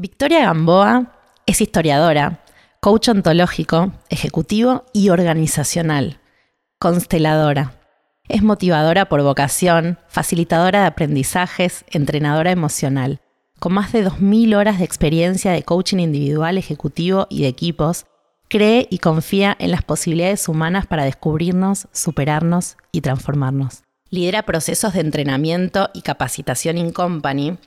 Victoria Gamboa es historiadora, coach ontológico, ejecutivo y organizacional, consteladora. Es motivadora por vocación, facilitadora de aprendizajes, entrenadora emocional. Con más de 2.000 horas de experiencia de coaching individual, ejecutivo y de equipos, cree y confía en las posibilidades humanas para descubrirnos, superarnos y transformarnos. Lidera procesos de entrenamiento y capacitación in company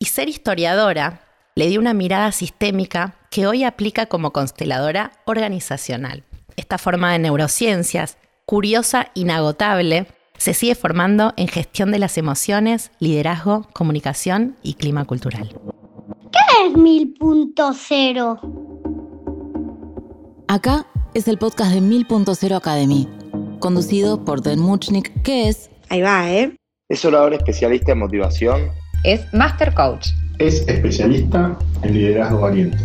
y ser historiadora le dio una mirada sistémica que hoy aplica como consteladora organizacional. Esta forma de neurociencias, curiosa, inagotable, se sigue formando en gestión de las emociones, liderazgo, comunicación y clima cultural. ¿Qué es 1000.0? Acá es el podcast de 1000.0 Academy, conducido por Den Muchnik, que es... Ahí va, ¿eh? Es orador especialista en motivación. Es Master Coach. Es especialista en liderazgo valiente.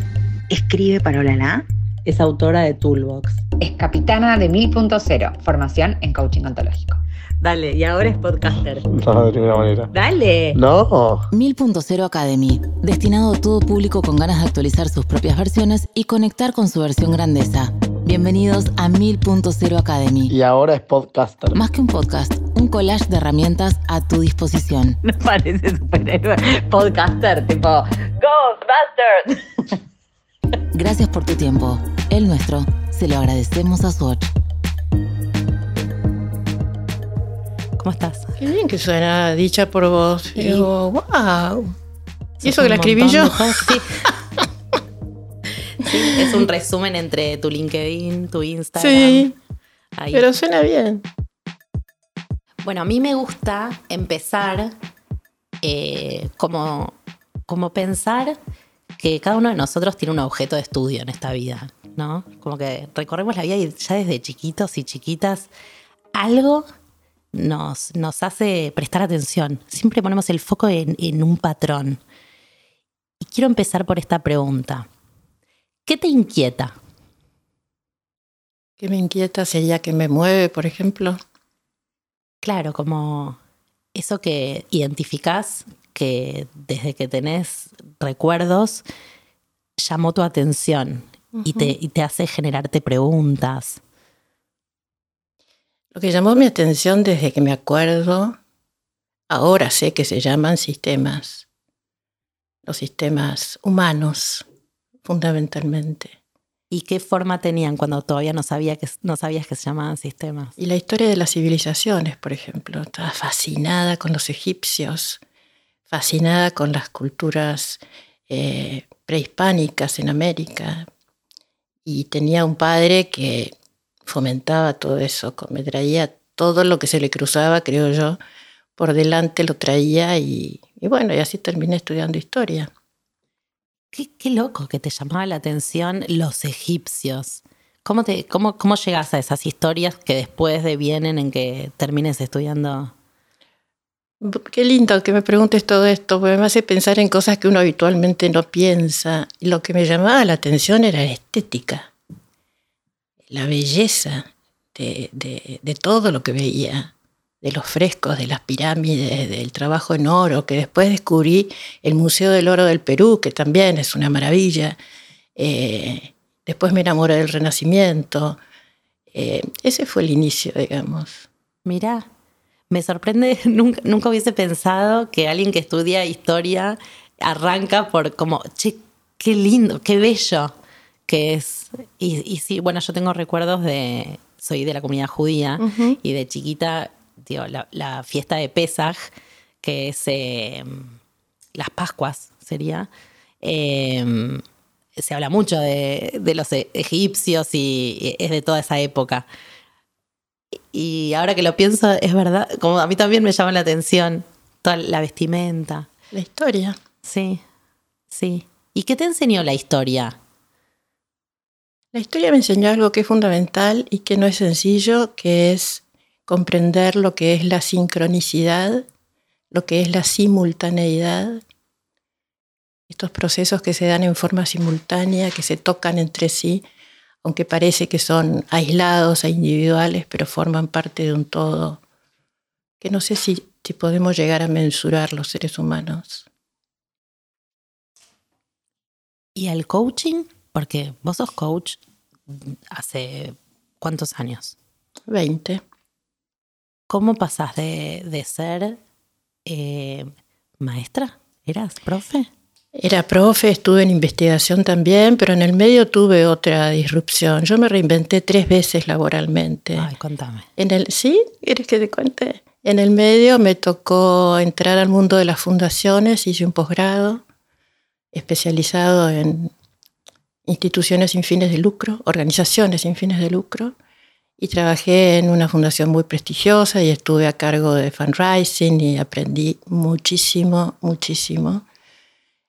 Escribe para Olala. Es autora de Toolbox. Es capitana de 1000.0, formación en coaching ontológico. Dale, y ahora es podcaster. No, de ninguna manera. Dale. No. 1000.0 Academy, destinado a todo público con ganas de actualizar sus propias versiones y conectar con su versión grandeza. Bienvenidos a 1000.0 Academy. Y ahora es podcaster. Más que un podcast, un collage de herramientas a tu disposición. Me parece superhéroe. Podcaster, tipo Ghostbusters. Gracias por tu tiempo. El nuestro se lo agradecemos a Swatch. ¿Cómo estás? Qué bien que suena dicha por vos. Y- Digo, wow. ¿Y eso que la escribí yo? Sí. Sí, es un resumen entre tu LinkedIn, tu Instagram. Sí, Ahí. pero suena bien. Bueno, a mí me gusta empezar eh, como, como pensar que cada uno de nosotros tiene un objeto de estudio en esta vida, ¿no? Como que recorremos la vida y ya desde chiquitos y chiquitas algo nos, nos hace prestar atención. Siempre ponemos el foco en, en un patrón. Y quiero empezar por esta pregunta. ¿Qué te inquieta? ¿Qué me inquieta sería que me mueve, por ejemplo? Claro, como eso que identificás que desde que tenés recuerdos llamó tu atención y, te, y te hace generarte preguntas. Lo que llamó mi atención desde que me acuerdo, ahora sé que se llaman sistemas. Los sistemas humanos, fundamentalmente. ¿Y qué forma tenían cuando todavía no, sabía que, no sabías que se llamaban sistemas? Y la historia de las civilizaciones, por ejemplo. Estaba fascinada con los egipcios, fascinada con las culturas eh, prehispánicas en América. Y tenía un padre que fomentaba todo eso, me traía todo lo que se le cruzaba, creo yo, por delante lo traía y, y bueno, y así terminé estudiando historia. Qué, loco que te llamaba la atención los egipcios. ¿Cómo, te, cómo, ¿Cómo llegas a esas historias que después devienen en que termines estudiando? Qué lindo que me preguntes todo esto, porque me hace pensar en cosas que uno habitualmente no piensa. Lo que me llamaba la atención era la estética, la belleza de- de todo lo que veía, de los frescos, de las pirámides, del trabajo en oro, que después descubrí el Museo del Oro del Perú, que también es una maravilla. Eh, después me enamoré del Renacimiento. Eh, ese fue el inicio, digamos. Mirá, me sorprende, nunca, nunca hubiese pensado que alguien que estudia historia arranca por como, che, qué lindo, qué bello que es. Y, y sí, bueno, yo tengo recuerdos de, soy de la comunidad judía y de chiquita, digo, la, la fiesta de Pesaj, que es eh, las Pascuas, sería. eh, se habla mucho de, de los egipcios y y es de toda esa época. Y ahora que lo pienso, es verdad, como a mí también me llama la atención toda la vestimenta. La historia. Sí, sí. ¿Y qué te enseñó la historia? La historia me enseñó algo que es fundamental y que no es sencillo, que es comprender lo que es la sincronicidad, lo que es la simultaneidad, estos procesos que se dan en forma simultánea, que se tocan entre sí, aunque parece que son aislados e individuales, pero forman parte de un todo, que no sé si, si podemos llegar a mensurar los seres humanos. ¿Y el coaching? Porque vos sos coach hace cuántos años? 20. ¿Cómo pasás de, de ser eh, maestra? ¿Eras profe? Era profe, estuve en investigación también, pero en el medio tuve otra disrupción. Yo me reinventé tres veces laboralmente. Ay, contame. En el, ¿Sí? ¿Quieres que te cuente? En el medio me tocó entrar al mundo de las fundaciones, hice un posgrado especializado en instituciones sin fines de lucro, organizaciones sin fines de lucro, y trabajé en una fundación muy prestigiosa y estuve a cargo de fundraising y aprendí muchísimo, muchísimo.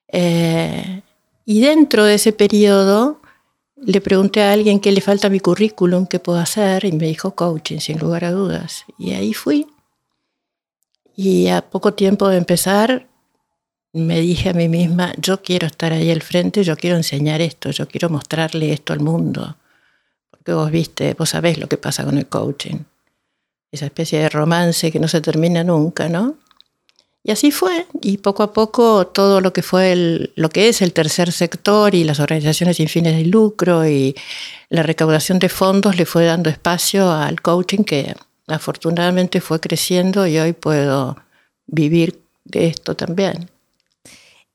Eh, y dentro de ese periodo le pregunté a alguien qué le falta a mi currículum, qué puedo hacer, y me dijo coaching, sin lugar a dudas. Y ahí fui. Y a poco tiempo de empezar, me dije a mí misma, yo quiero estar ahí al frente, yo quiero enseñar esto, yo quiero mostrarle esto al mundo. Porque vos viste, vos sabés lo que pasa con el coaching. Esa especie de romance que no se termina nunca, ¿no? Y así fue, y poco a poco todo lo que fue el, lo que es el tercer sector y las organizaciones sin fines de lucro y la recaudación de fondos le fue dando espacio al coaching que afortunadamente fue creciendo y hoy puedo vivir de esto también.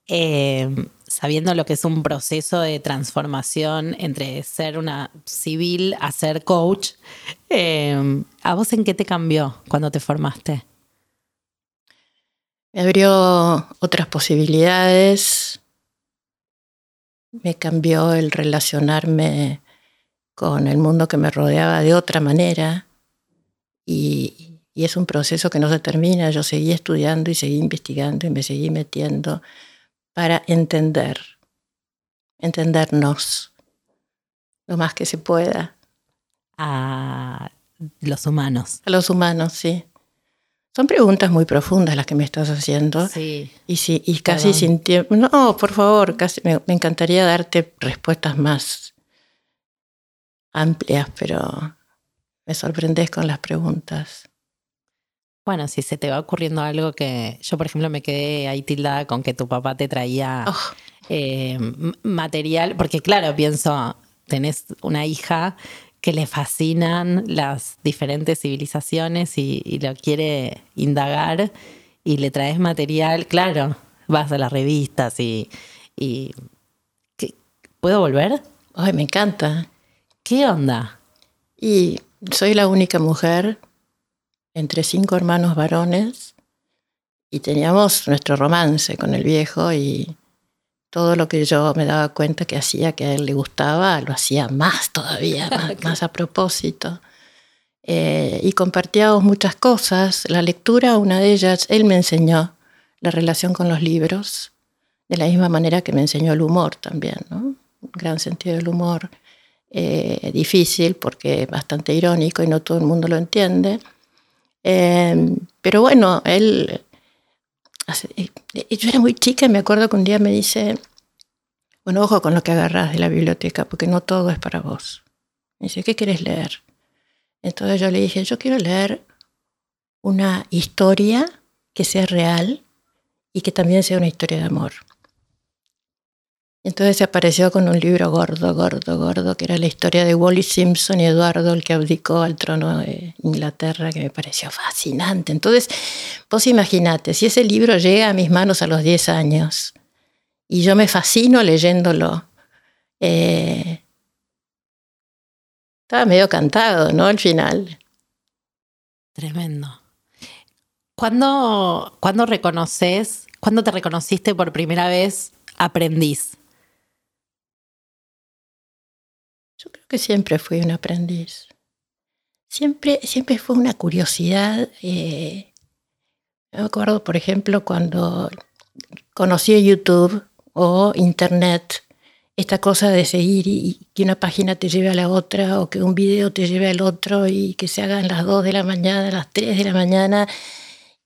Eh, sabiendo lo que es un proceso de transformación entre ser una civil a ser coach, eh, ¿a vos en qué te cambió cuando te formaste? Me abrió otras posibilidades, me cambió el relacionarme con el mundo que me rodeaba de otra manera y, y, es un proceso que no se termina. Yo seguí estudiando y seguí investigando y me seguí metiendo para entender, entendernos lo más que se pueda. A los humanos. A los humanos, sí. Son preguntas muy profundas las que me estás haciendo. Sí. Y, sí, y casi Perdón. sin tiempo. No, por favor, casi me, me, encantaría darte respuestas más amplias, pero me sorprendes con las preguntas. Bueno, si se te va ocurriendo algo que yo, por ejemplo, me quedé ahí tildada con que tu papá te traía oh. eh, material, porque claro, pienso, tenés una hija que le fascinan las diferentes civilizaciones y, y, lo quiere indagar y le traes material, claro, vas a las revistas y... y ¿Puedo volver? Ay, me encanta. ¿Qué onda? Y soy la única mujer entre cinco hermanos varones y teníamos nuestro romance con el viejo y todo lo que yo me daba cuenta que hacía que a él le gustaba, lo hacía más todavía, más, más a propósito. Eh, y compartíamos muchas cosas. La lectura, una de ellas, él me enseñó la relación con los libros, de la misma manera que me enseñó el humor también, ¿no? Un gran sentido del humor, eh, difícil porque bastante irónico y no todo el mundo lo entiende. Eh, pero bueno, él yo era muy chica me acuerdo que un día me dice, bueno, ojo con lo que agarras de la biblioteca, porque no todo es para vos. Me dice, ¿qué quieres leer? Entonces yo le dije, yo quiero leer una historia que sea real y que también sea una historia de amor. Entonces se apareció con un libro gordo, gordo, gordo, que era la historia de Wally Simpson y Eduardo, el que abdicó al trono de Inglaterra, que me pareció fascinante. Entonces, vos imaginate, si ese libro llega a mis manos a los 10 años y yo me fascino leyéndolo, eh, estaba medio cantado, ¿no? Al final. Tremendo. ¿Cuándo, ¿Cuándo reconoces, cuándo te reconociste por primera vez aprendiz? Yo creo que siempre fui un aprendiz. Siempre, siempre fue una curiosidad. Eh, me acuerdo, por ejemplo, cuando conocí YouTube o Internet, esta cosa de seguir y que una página te lleve a la otra o que un video te lleve al otro y que se hagan las 2 de la mañana, las 3 de la mañana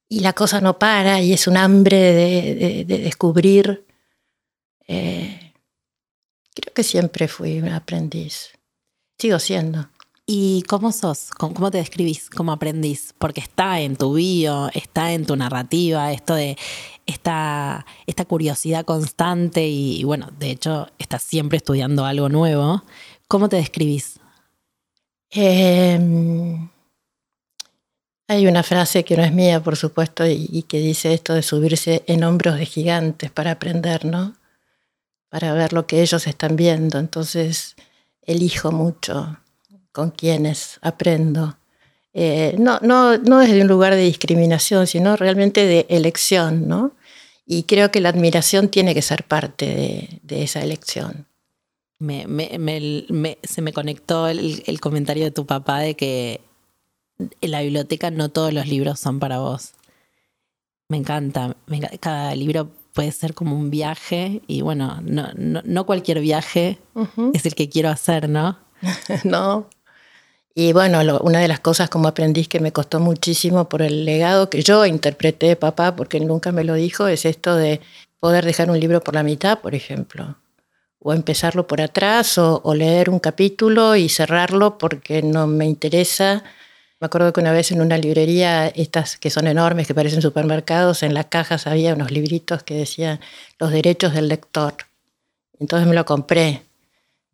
y la cosa no para y es un hambre de, de, de descubrir. Eh, Creo que siempre fui un aprendiz. Sigo siendo. ¿Y cómo sos? ¿Cómo te describís como aprendiz? Porque está en tu bio, está en tu narrativa, esto de esta, esta curiosidad constante y, y, bueno, de hecho, estás siempre estudiando algo nuevo. ¿Cómo te describís? Eh, hay una frase que no es mía, por supuesto, y, y, que dice esto de subirse en hombros de gigantes para aprender, ¿no? Para ver lo que ellos están viendo. Entonces, elijo mucho con quienes aprendo. Eh, no, no, desde un lugar de discriminación, sino realmente de elección, ¿no? Y creo que la admiración tiene que ser parte de, esa elección. Me, me, me, se me conectó el, el, comentario de tu papá de que en la biblioteca no todos los libros son para vos. Me encanta. Me encanta. Cada libro puede ser como un viaje y bueno, no, no, no cualquier viaje uh -huh. es el que quiero hacer, ¿no? no. Y bueno, lo, una de las cosas como aprendiz que me costó muchísimo por el legado que yo interpreté de papá, porque él nunca me lo dijo, es esto de poder dejar un libro por la mitad, por ejemplo. O empezarlo por atrás, o, o leer un capítulo y cerrarlo porque no me interesa. Me acuerdo que una vez en una librería, estas que son enormes, que parecen supermercados, en las cajas había unos libritos que decían los derechos del lector. Entonces me lo compré.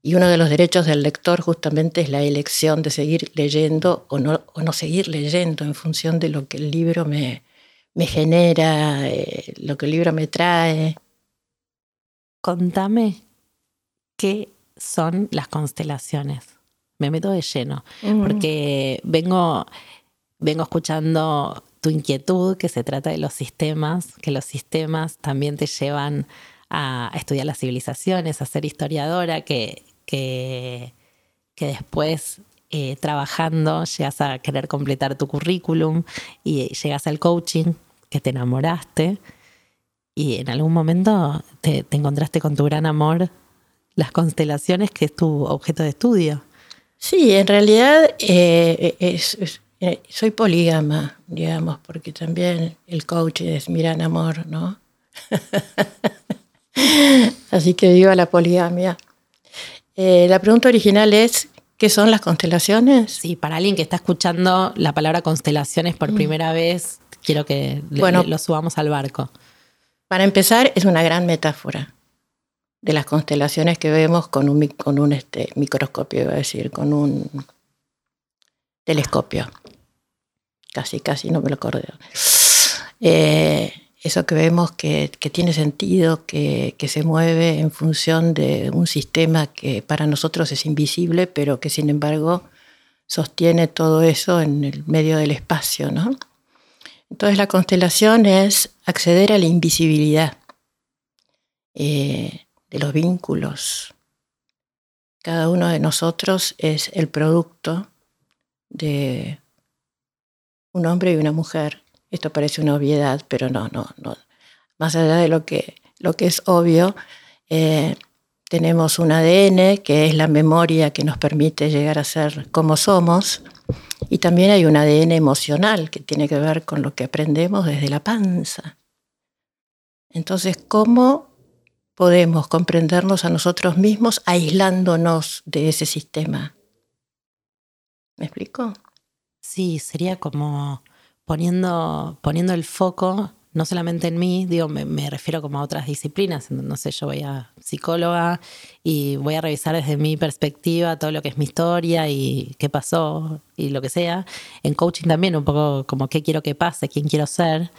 Y uno de los derechos del lector justamente es la elección de seguir leyendo o no, o no seguir leyendo en función de lo que el libro me, me genera, eh, lo que el libro me trae. Contame qué son las constelaciones. Me meto de lleno, mm. porque vengo, vengo escuchando tu inquietud, que se trata de los sistemas, que los sistemas también te llevan a estudiar las civilizaciones, a ser historiadora, que, que, que después eh, trabajando llegas a querer completar tu currículum y llegas al coaching, que te enamoraste y en algún momento te, te encontraste con tu gran amor, las constelaciones, que es tu objeto de estudio. Sí, en realidad eh, es, es, eh, soy polígama, digamos, porque también el coach es mi gran amor, ¿no? Así que viva la poligamia. Eh, la pregunta original es, ¿qué son las constelaciones? Sí, para alguien que está escuchando la palabra constelaciones por mm. primera vez, quiero que bueno, le, lo subamos al barco. Para empezar, es una gran metáfora de las constelaciones que vemos con un, con un este, microscopio, iba a decir, con un telescopio. Casi, casi no me lo acuerdo. Eh, eso que vemos que, que tiene sentido, que, que, se mueve en función de un sistema que para nosotros es invisible, pero que sin embargo sostiene todo eso en el medio del espacio, ¿no? Entonces la constelación es acceder a la invisibilidad eh, de los vínculos. Cada uno de nosotros es el producto de un hombre y una mujer esto parece una obviedad, pero no, no, no. Más allá de lo que, lo que es obvio, eh, tenemos un ADN que es la memoria que nos permite llegar a ser como somos, y también hay un ADN emocional que tiene que ver con lo que aprendemos desde la panza. Entonces, ¿cómo podemos comprendernos a nosotros mismos aislándonos de ese sistema? ¿Me explico? Sí, sería como poniendo, poniendo el foco no solamente en mí, digo, me, me, refiero como a otras disciplinas. No sé, yo voy a psicóloga y voy a revisar desde mi perspectiva todo lo que es mi historia y qué pasó y lo que sea. En coaching también un poco como qué quiero que pase, quién quiero ser.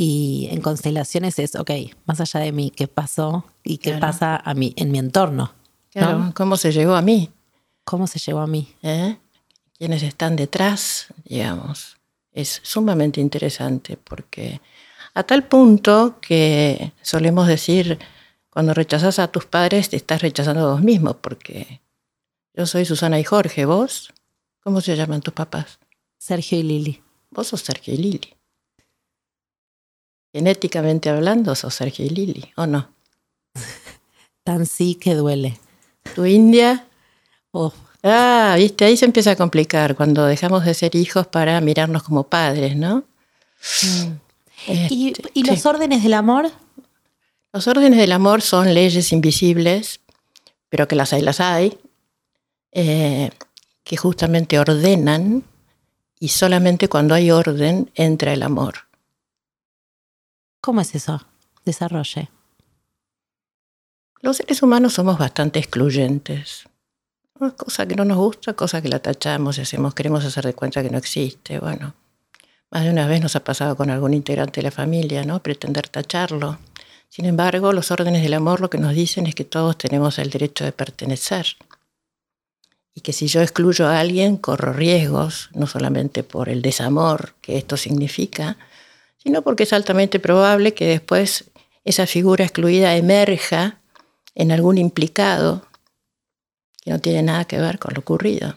Y en constelaciones es, ok, más allá de mí, qué pasó y qué claro. pasa a mí, en mi entorno. Claro, ¿no? ¿cómo se llegó a mí? ¿Cómo se llegó a mí? ¿Eh? ¿Quiénes están detrás, digamos? es sumamente interesante porque a tal punto que solemos decir, cuando rechazas a tus padres te estás rechazando a vos mismo, porque yo soy Susana y Jorge, vos, ¿cómo se llaman tus papás? Sergio y Lili. Vos sos Sergio y Lili. Genéticamente hablando, sos Sergio y Lili, ¿o no? Tan sí que duele. ¿Tu India? Oh, Ah, viste, ahí se empieza a complicar cuando dejamos de ser hijos para mirarnos como padres, ¿no? Mm. Este, ¿Y, ¿Y, los sí. órdenes del amor? Los órdenes del amor son leyes invisibles, pero que las hay, las hay, eh, que justamente ordenan y solamente cuando hay orden entra el amor. ¿Cómo es eso? Desarrolle. Los seres humanos somos bastante excluyentes. Cosa que no nos gusta, cosa que la tachamos y hacemos, queremos hacer de cuenta que no existe. Bueno, más de una vez nos ha pasado con algún integrante de la familia, ¿no? Pretender tacharlo. Sin embargo, los órdenes del amor lo que nos dicen es que todos tenemos el derecho de pertenecer. Y que si yo excluyo a alguien, corro riesgos, no solamente por el desamor que esto significa, sino porque es altamente probable que después esa figura excluida emerja en algún implicado que no tiene nada que ver con lo ocurrido.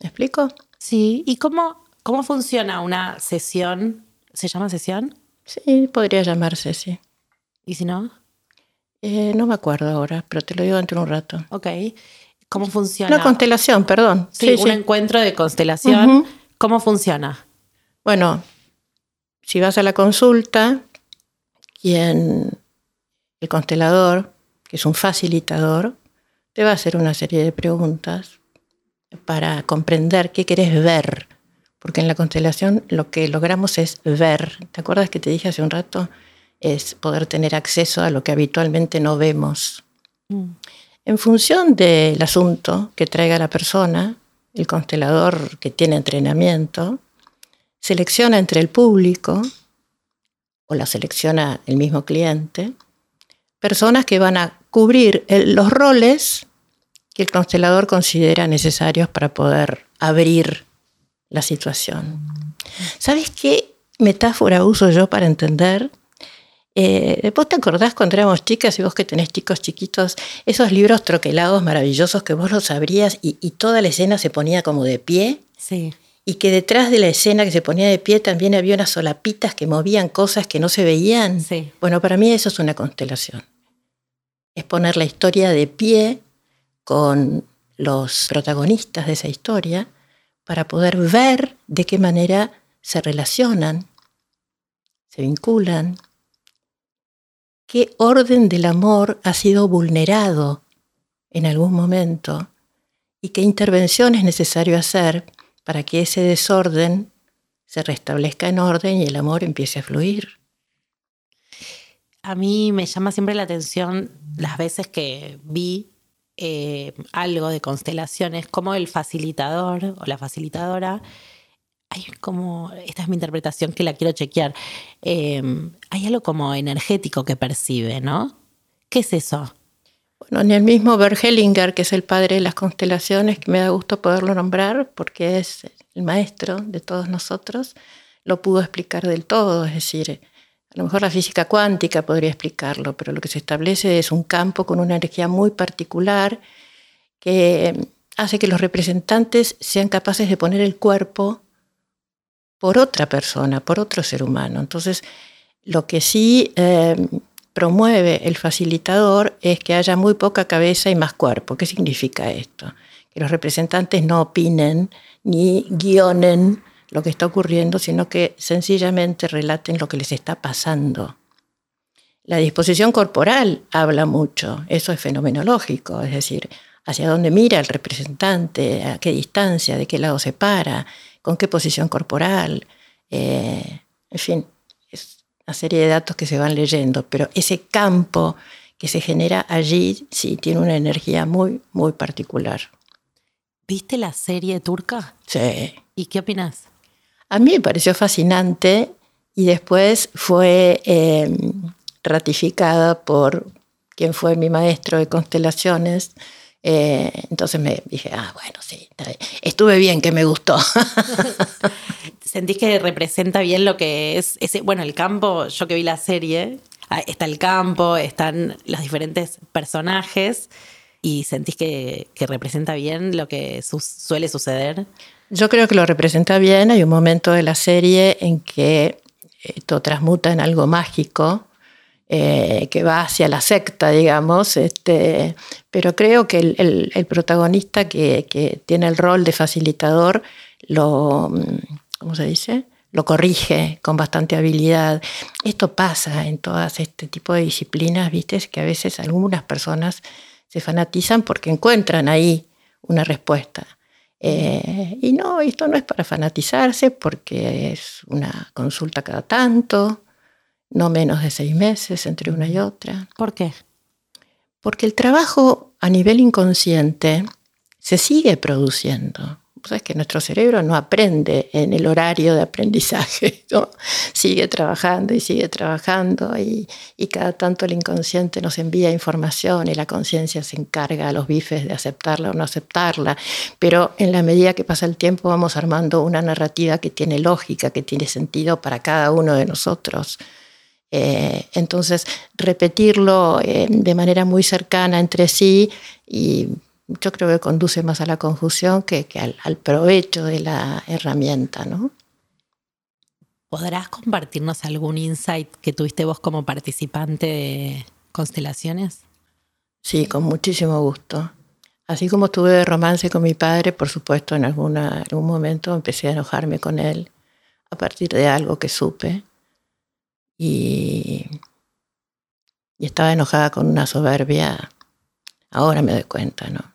¿Me explico? Sí, ¿y cómo, cómo funciona una sesión? ¿Se llama sesión? Sí, podría llamarse, sí. ¿Y si no? Eh, no me acuerdo ahora, pero te lo digo dentro de un rato. Ok. ¿Cómo funciona? Una constelación, perdón. Sí, un encuentro de constelación. ¿Cómo funciona? Bueno, si vas a la consulta, quien, el constelador, que es un facilitador, te va a hacer una serie de preguntas para comprender qué querés ver. Porque en la constelación lo que logramos es ver. ¿Te acuerdas que te dije hace un rato? Es poder tener acceso a lo que habitualmente no vemos. Mm. En función del asunto que traiga la persona, el constelador que tiene entrenamiento, selecciona entre el público, o la selecciona el mismo cliente, personas que van a cubrir los roles que el constelador considera necesarios para poder abrir la situación. ¿Sabes qué metáfora uso yo para entender? Eh, ¿Vos te acordás cuando éramos chicas y vos que tenés chicos chiquitos, esos libros troquelados maravillosos que vos los abrías y, y toda la escena se ponía como de pie? Sí y que detrás de la escena que se ponía de pie también había unas solapitas que movían cosas que no se veían. Sí. Bueno, para mí eso es una constelación. Es poner la historia de pie con los protagonistas de esa historia para poder ver de qué manera se relacionan, se vinculan, qué orden del amor ha sido vulnerado en algún momento y qué intervención es necesario hacer para que ese desorden se restablezca en orden y el amor empiece a fluir. A mí me llama siempre la atención las veces que vi eh, algo de constelaciones, como el facilitador o la facilitadora, hay como, esta es mi interpretación que la quiero chequear, eh, hay algo como energético que percibe, ¿no? ¿Qué es eso? Bueno, ni el mismo Bert Hellinger, que es el padre de las constelaciones, que me da gusto poderlo nombrar porque es el maestro de todos nosotros, lo pudo explicar del todo. Es decir, a lo mejor la física cuántica podría explicarlo, pero lo que se establece es un campo con una energía muy particular que hace que los representantes sean capaces de poner el cuerpo por otra persona, por otro ser humano. Entonces, lo que sí eh, promueve el facilitador es que haya muy poca cabeza y más cuerpo. ¿Qué significa esto? Que los representantes no opinen ni guionen lo que está ocurriendo, sino que sencillamente relaten lo que les está pasando. La disposición corporal habla mucho, eso es fenomenológico, es decir, hacia dónde mira el representante, a qué distancia, de qué lado se para, con qué posición corporal, eh, en fin, una serie de datos que se van leyendo, pero ese campo que se genera allí sí tiene una energía muy, muy particular. ¿Viste la serie turca? Sí. ¿Y qué opinas? A mí me pareció fascinante y después fue em, ratificada por quien fue mi maestro de constelaciones. Eh, entonces me dije, ah, bueno, sí, estuve bien, que me gustó. ¿Sentís que representa bien lo que es ese, bueno, el campo, yo que vi la serie, ah, está el campo, están los diferentes personajes y sentís que, representa bien lo que suele suceder? Yo creo que lo representa bien. Hay un momento de la serie en que esto transmuta en algo mágico. Eh, que va hacia la secta, digamos, este, pero creo que el, protagonista que, tiene el rol de facilitador lo, ¿cómo se dice? Lo corrige con bastante habilidad. Esto pasa en todas este tipo de disciplinas, viste, que a veces algunas personas se fanatizan porque encuentran ahí una respuesta. Eh, y no, esto no es para fanatizarse porque es una consulta cada tanto. No menos de seis meses entre una y otra. ¿Por qué? Porque el trabajo a nivel inconsciente se sigue produciendo. Sabes que nuestro cerebro no aprende en el horario de aprendizaje, ¿no? sigue trabajando y sigue trabajando y, y, cada tanto el inconsciente nos envía información y la conciencia se encarga a los bifes de aceptarla o no aceptarla, pero en la medida que pasa el tiempo vamos armando una narrativa que tiene lógica, que tiene sentido para cada uno de nosotros. Eh, entonces, repetirlo eh, de manera muy cercana entre sí y yo creo que conduce más a la confusión que, que al, al, provecho de la herramienta, ¿no? ¿Podrás compartirnos algún insight que tuviste vos como participante de Constelaciones? Sí, con muchísimo gusto. Así como tuve de romance con mi padre, por supuesto, en alguna, algún momento empecé a enojarme con él a partir de algo que supe. Y, y estaba enojada con una soberbia, ahora me doy cuenta, ¿no?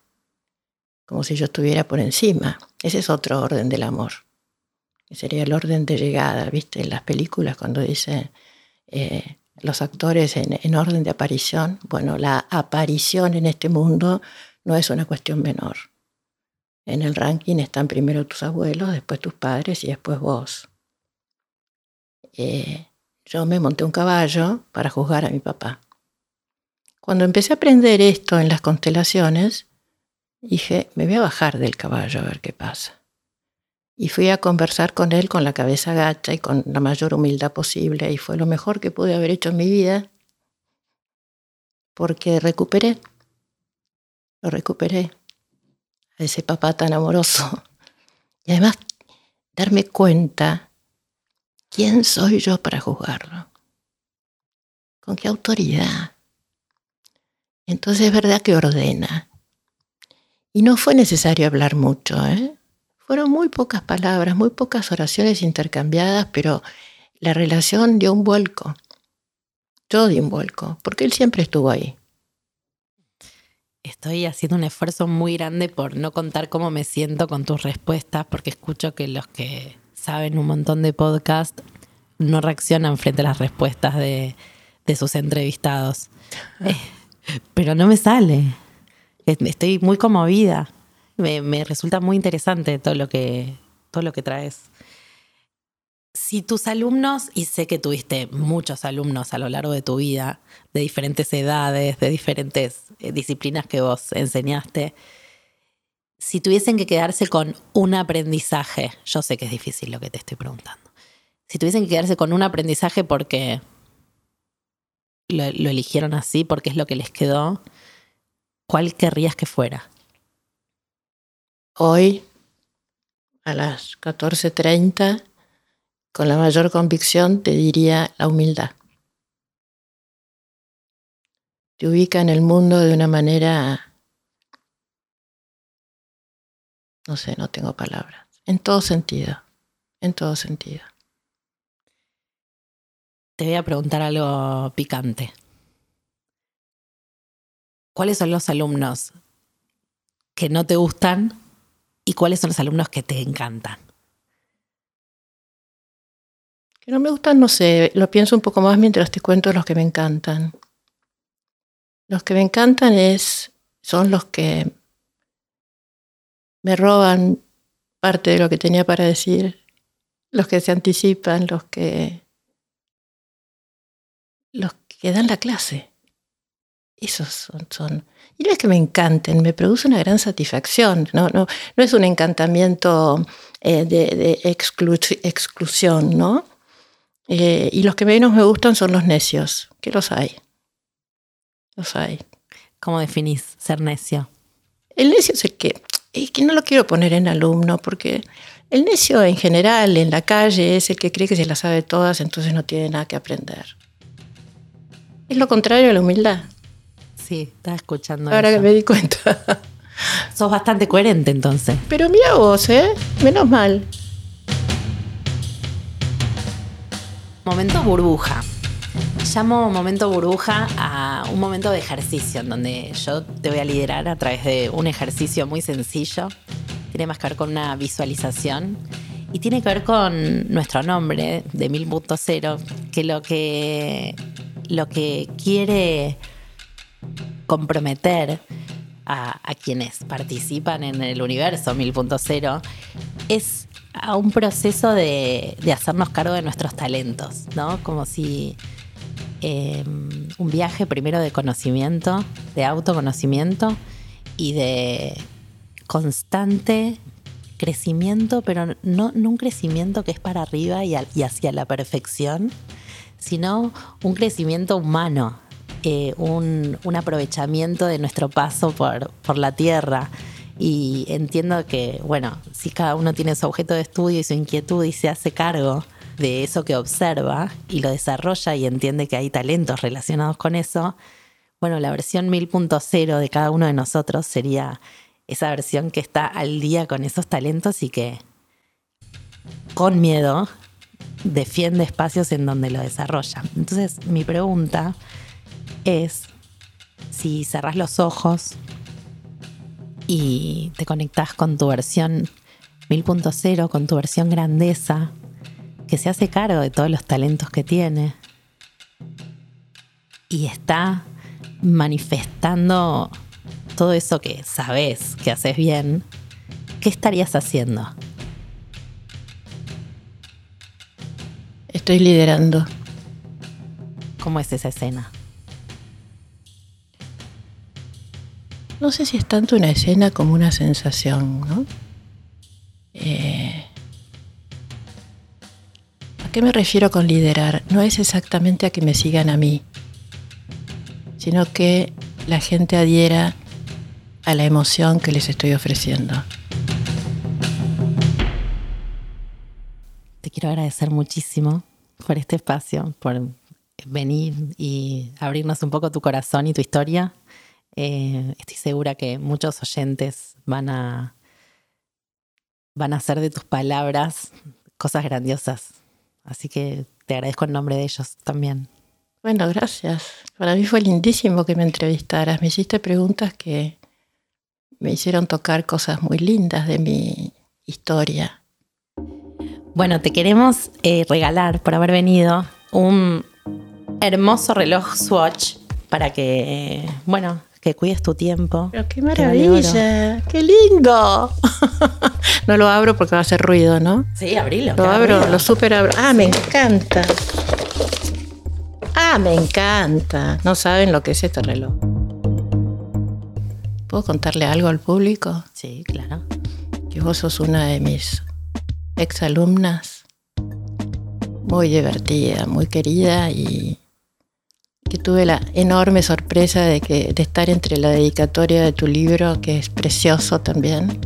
como si yo estuviera por encima. Ese es otro orden del amor. Que sería el orden de llegada, ¿viste? En las películas cuando dicen eh, los actores en, en, orden de aparición. Bueno, la aparición en este mundo no es una cuestión menor. En el ranking están primero tus abuelos, después tus padres y después vos. Eh, yo me monté un caballo para juzgar a mi papá. Cuando empecé a aprender esto en las constelaciones, dije, me voy a bajar del caballo a ver qué pasa. Y fui a conversar con él con la cabeza gacha y con la mayor humildad posible. Y fue lo mejor que pude haber hecho en mi vida porque recuperé, lo recuperé, a ese papá tan amoroso. Y además darme cuenta quién soy yo para juzgarlo, con qué autoridad. Entonces es verdad que ordena, y no fue necesario hablar mucho, ¿eh? Fueron muy pocas palabras, muy pocas oraciones intercambiadas, pero la relación dio un vuelco. Yo di un vuelco, porque él siempre estuvo ahí. Estoy haciendo un esfuerzo muy grande por no contar cómo me siento con tus respuestas, porque escucho que los que saben un montón de podcast no reaccionan frente a las respuestas de, de sus entrevistados. Eh, pero no me sale estoy muy conmovida. Me, me, resulta muy interesante todo lo que, todo lo que traes. Si tus alumnos, y sé que tuviste muchos alumnos a lo largo de tu vida, de diferentes edades, de diferentes eh, disciplinas que vos enseñaste, si tuviesen que quedarse con un aprendizaje, yo sé que es difícil lo que te estoy preguntando, si tuviesen que quedarse con un aprendizaje porque lo, eligieron así, porque es lo que les quedó, ¿cuál querrías que fuera? Hoy, a las 14.30, con la mayor convicción, te diría la humildad. Te ubica en el mundo de una manera, no sé, no tengo palabras, en todo sentido, en todo sentido. Te voy a preguntar algo picante. ¿cuáles son los alumnos que no te gustan y cuáles son los alumnos que te encantan? Que no me gustan, no sé, lo pienso un poco más mientras te cuento los que me encantan. Los que me encantan es, son los que me roban parte de lo que tenía para decir, los que se anticipan, los que los que dan la clase. Esos son, son, Y no es que me encanten, me produce una gran satisfacción. No, no, no es un encantamiento eh, de, de exclu exclusión, ¿no? Eh, y los que menos me gustan son los necios, que los hay. Los hay. ¿Cómo definís ser necio? El necio es el que, es que no lo quiero poner en alumno, porque el necio en general en la calle es el que cree que se las sabe todas, entonces no tiene nada que aprender. Es lo contrario a la humildad sí, estaba escuchando. Ahora eso. que me di cuenta. Sos bastante coherente entonces. Pero mira vos, ¿eh? Menos mal. Momento burbuja. Llamo momento burbuja a un momento de ejercicio en donde yo te voy a liderar a través de un ejercicio muy sencillo. Tiene más que ver con una visualización Y tiene que ver con nuestro nombre de 1000.0, que lo que lo que quiere comprometer a, quienes participan en el universo 1000.0 es a un proceso de, hacernos cargo de nuestros talentos, ¿no? Como si em, un viaje primero de conocimiento, de autoconocimiento y de constante crecimiento, pero no, un crecimiento que es para arriba y, hacia la perfección, sino un crecimiento humano, eh, un, aprovechamiento de nuestro paso por, por la tierra. Y entiendo que, bueno, si cada uno tiene su objeto de estudio y su inquietud y se hace cargo de eso que observa y lo desarrolla y entiende que hay talentos relacionados con eso, bueno, la versión 1000.0 de cada uno de nosotros sería esa versión que está al día con esos talentos y que con miedo defiende espacios en donde lo desarrolla. Entonces mi pregunta es si cerrás los ojos y te conectas con tu versión 1000.0, con tu versión grandeza, que se hace cargo de todos los talentos que tiene y está manifestando todo eso que sabes que haces bien, ¿qué estarías haciendo? Estoy liderando. ¿Cómo es esa escena? No sé si es tanto una escena como una sensación, ¿no? Qué me refiero con liderar? No es exactamente a que me sigan a mí, sino que la gente adhiera a la emoción que les estoy ofreciendo. Te quiero agradecer muchísimo por este espacio, por venir y abrirnos un poco tu corazón y tu historia. Eh, estoy segura que muchos oyentes van a, van a hacer de tus palabras cosas grandiosas. Así que te agradezco en nombre de ellos también. Bueno, gracias. Para mí fue lindísimo que me entrevistaras. Me hiciste preguntas que me hicieron tocar cosas muy lindas de mi historia. Bueno, te queremos eh, regalar por haber venido un hermoso reloj Swatch para que, bueno, que cuides tu tiempo. Pero qué maravilla, qué lindo. no lo abro porque va a hacer ruido, ¿no? Sí, abrilo. Lo abro, lo super abro. Ah, me encanta. Ah, me encanta. No saben lo que es este reloj. ¿Puedo contarle algo al público? Sí, claro. Que vos sos una de mis exalumnas, muy divertida, muy querida y que tuve la enorme sorpresa de, que, de estar entre la dedicatoria de tu libro, que es precioso también.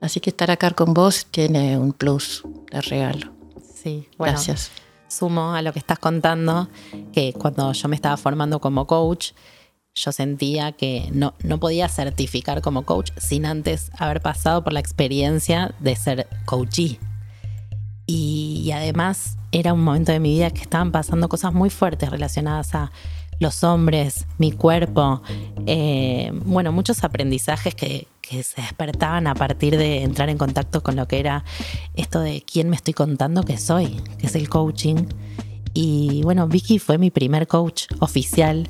Así que estar acá con vos tiene un plus de regalo. Sí, gracias. Sumo a lo que estás contando, que cuando yo me estaba formando como coach, yo sentía que no, no podía certificar como coach sin antes haber pasado por la experiencia de ser coachee. Y, además era un momento de mi vida que estaban pasando cosas muy fuertes relacionadas a los hombres, mi cuerpo, eh, bueno, muchos aprendizajes que, que, se despertaban a partir de entrar en contacto con lo que era esto de quién me estoy contando que soy, que es el coaching. Y bueno, Vicky fue mi primer coach oficial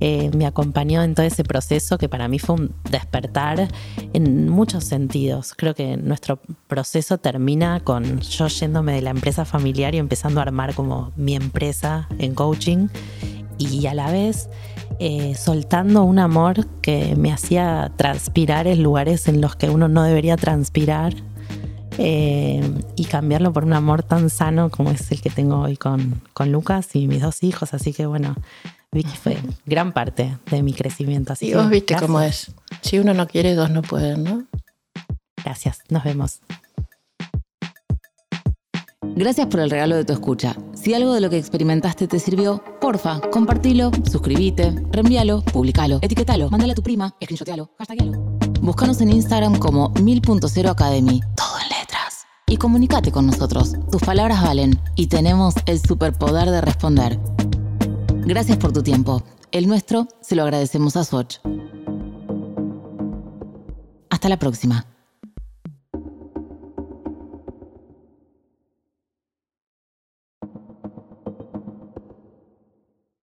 eh, me acompañó en todo ese proceso que para mí fue un despertar en muchos sentidos. Creo que nuestro proceso termina con yo yéndome de la empresa familiar y empezando a armar como mi empresa en coaching y a la vez eh, soltando un amor que me hacía transpirar en lugares en los que uno no debería transpirar eh, y cambiarlo por un amor tan sano como es el que tengo hoy con, con Lucas y mis dos hijos. Así que bueno, Vicky fue gran parte de mi crecimiento. Así y vos viste cómo es. Si uno no quiere, dos no pueden, ¿no? Gracias, nos vemos. Gracias por el regalo de tu escucha. Si algo de lo que experimentaste te sirvió, porfa, compartilo, suscríbete, reenvíalo, publicalo, etiquetalo, mándale a tu prima, screenshotealo, hashtagalo. Búscanos en Instagram como 1000.0 Academy, todo en letras. Y comunícate con nosotros. Tus palabras valen y tenemos el superpoder de responder. Gracias por tu tiempo. El nuestro se lo agradecemos a Soch. Hasta la próxima.